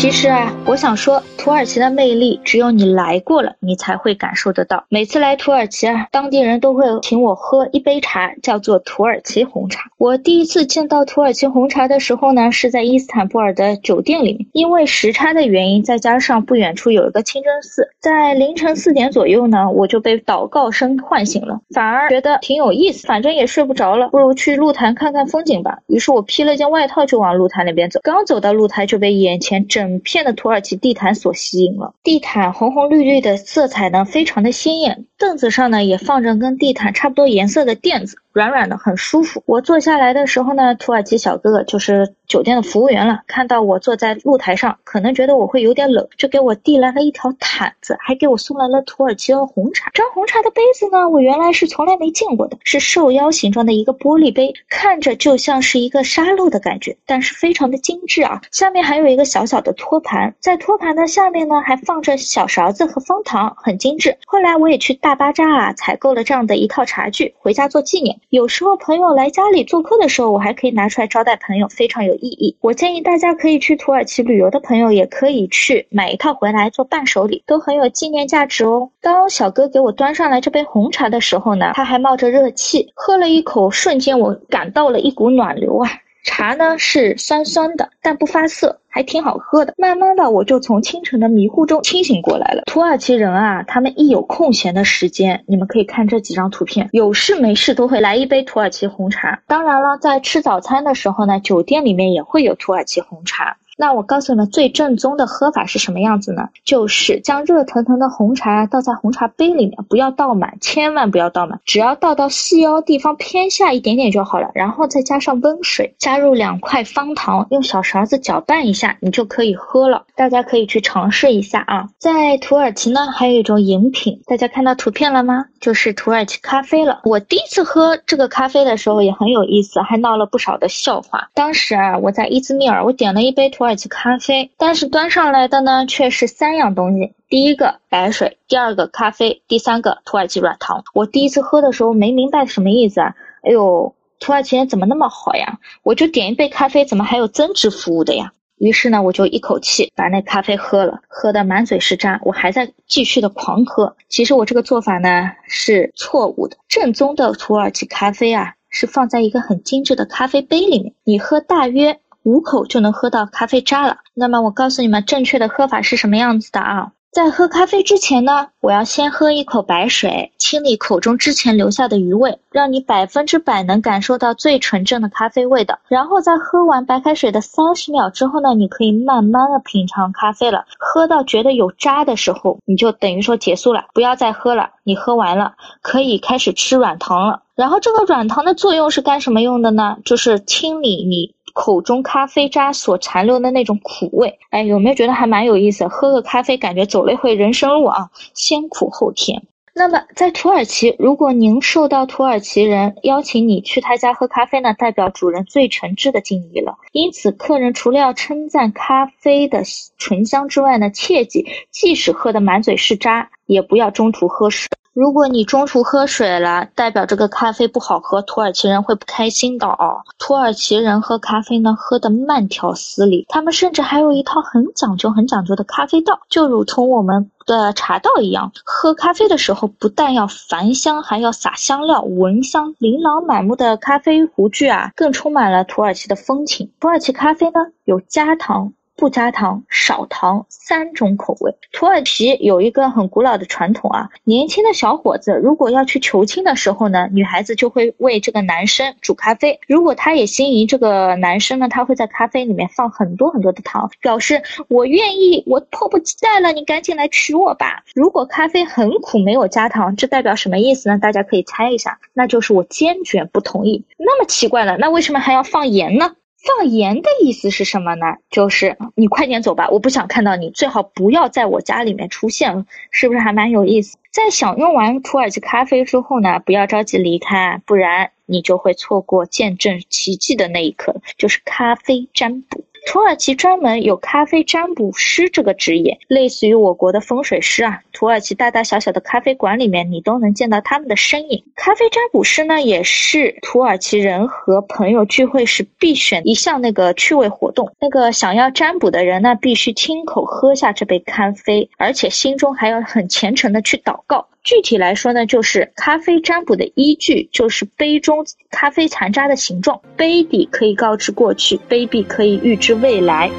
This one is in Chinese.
其实啊，我想说，土耳其的魅力只有你来过了，你才会感受得到。每次来土耳其啊，当地人都会请我喝一杯茶，叫做土耳其红茶。我第一次见到土耳其红茶的时候呢，是在伊斯坦布尔的酒店里面，因为时差的原因，再加上不远处有一个清真寺，在凌晨四点左右呢，我就被祷告声唤醒了，反而觉得挺有意思，反正也睡不着了，不如去露台看看风景吧。于是我披了件外套就往露台那边走，刚走到露台就被眼前整。整片的土耳其地毯所吸引了，地毯红红绿绿的色彩呢，非常的鲜艳。凳子上呢，也放着跟地毯差不多颜色的垫子。软软的，很舒服。我坐下来的时候呢，土耳其小哥哥就是酒店的服务员了，看到我坐在露台上，可能觉得我会有点冷，就给我递来了一条毯子，还给我送来了土耳其的红茶。这红茶的杯子呢，我原来是从来没见过的，是瘦腰形状的一个玻璃杯，看着就像是一个沙漏的感觉，但是非常的精致啊。下面还有一个小小的托盘，在托盘的下面呢，还放着小勺子和方糖，很精致。后来我也去大大巴扎啊采购了这样的一套茶具，回家做纪念。有时候朋友来家里做客的时候，我还可以拿出来招待朋友，非常有意义。我建议大家可以去土耳其旅游的朋友，也可以去买一套回来做伴手礼，都很有纪念价值哦。当小哥给我端上来这杯红茶的时候呢，他还冒着热气，喝了一口，瞬间我感到了一股暖流啊。茶呢是酸酸的，但不发涩，还挺好喝的。慢慢的，我就从清晨的迷糊中清醒过来了。土耳其人啊，他们一有空闲的时间，你们可以看这几张图片，有事没事都会来一杯土耳其红茶。当然了，在吃早餐的时候呢，酒店里面也会有土耳其红茶。那我告诉你们，最正宗的喝法是什么样子呢？就是将热腾腾的红茶倒在红茶杯里面，不要倒满，千万不要倒满，只要倒到细腰地方偏下一点点就好了。然后再加上温水，加入两块方糖，用小勺子搅拌一下，你就可以喝了。大家可以去尝试一下啊。在土耳其呢，还有一种饮品，大家看到图片了吗？就是土耳其咖啡了。我第一次喝这个咖啡的时候也很有意思，还闹了不少的笑话。当时啊，我在伊兹密尔，我点了一杯土耳。土耳其咖啡，但是端上来的呢却是三样东西：第一个白水，第二个咖啡，第三个土耳其软糖。我第一次喝的时候没明白什么意思啊！哎呦，土耳其人怎么那么好呀？我就点一杯咖啡，怎么还有增值服务的呀？于是呢，我就一口气把那咖啡喝了，喝的满嘴是渣。我还在继续的狂喝。其实我这个做法呢是错误的，正宗的土耳其咖啡啊是放在一个很精致的咖啡杯里面，你喝大约。五口就能喝到咖啡渣了。那么我告诉你们，正确的喝法是什么样子的啊？在喝咖啡之前呢，我要先喝一口白水，清理口中之前留下的余味，让你百分之百能感受到最纯正的咖啡味的。然后在喝完白开水的三十秒之后呢，你可以慢慢的品尝咖啡了。喝到觉得有渣的时候，你就等于说结束了，不要再喝了。你喝完了，可以开始吃软糖了。然后这个软糖的作用是干什么用的呢？就是清理你。口中咖啡渣所残留的那种苦味，哎，有没有觉得还蛮有意思？喝个咖啡，感觉走了一回人生路啊，先苦后甜。那么在土耳其，如果您受到土耳其人邀请你去他家喝咖啡呢，代表主人最诚挚的敬意了。因此，客人除了要称赞咖啡的醇香之外呢，切记，即使喝得满嘴是渣，也不要中途喝水。如果你中途喝水了，代表这个咖啡不好喝，土耳其人会不开心的哦。土耳其人喝咖啡呢，喝的慢条斯理，他们甚至还有一套很讲究、很讲究的咖啡道，就如同我们的茶道一样。喝咖啡的时候，不但要焚香，还要撒香料，闻香，琳琅满目的咖啡壶具啊，更充满了土耳其的风情。土耳其咖啡呢，有加糖。不加糖、少糖三种口味。土耳其有一个很古老的传统啊，年轻的小伙子如果要去求亲的时候呢，女孩子就会为这个男生煮咖啡。如果他也心仪这个男生呢，他会在咖啡里面放很多很多的糖，表示我愿意，我迫不及待了，你赶紧来娶我吧。如果咖啡很苦，没有加糖，这代表什么意思呢？大家可以猜一下，那就是我坚决不同意。那么奇怪了，那为什么还要放盐呢？放盐的意思是什么呢？就是你快点走吧，我不想看到你，最好不要在我家里面出现，是不是还蛮有意思？在享用完土耳其咖啡之后呢，不要着急离开，不然你就会错过见证奇迹的那一刻，就是咖啡占卜。土耳其专门有咖啡占卜师这个职业，类似于我国的风水师啊。土耳其大大小小的咖啡馆里面，你都能见到他们的身影。咖啡占卜师呢，也是土耳其人和朋友聚会时必选一项那个趣味活动。那个想要占卜的人呢，必须亲口喝下这杯咖啡，而且心中还要很虔诚的去祷告。具体来说呢，就是咖啡占卜的依据就是杯中咖啡残渣的形状，杯底可以告知过去，杯壁可以预知未来。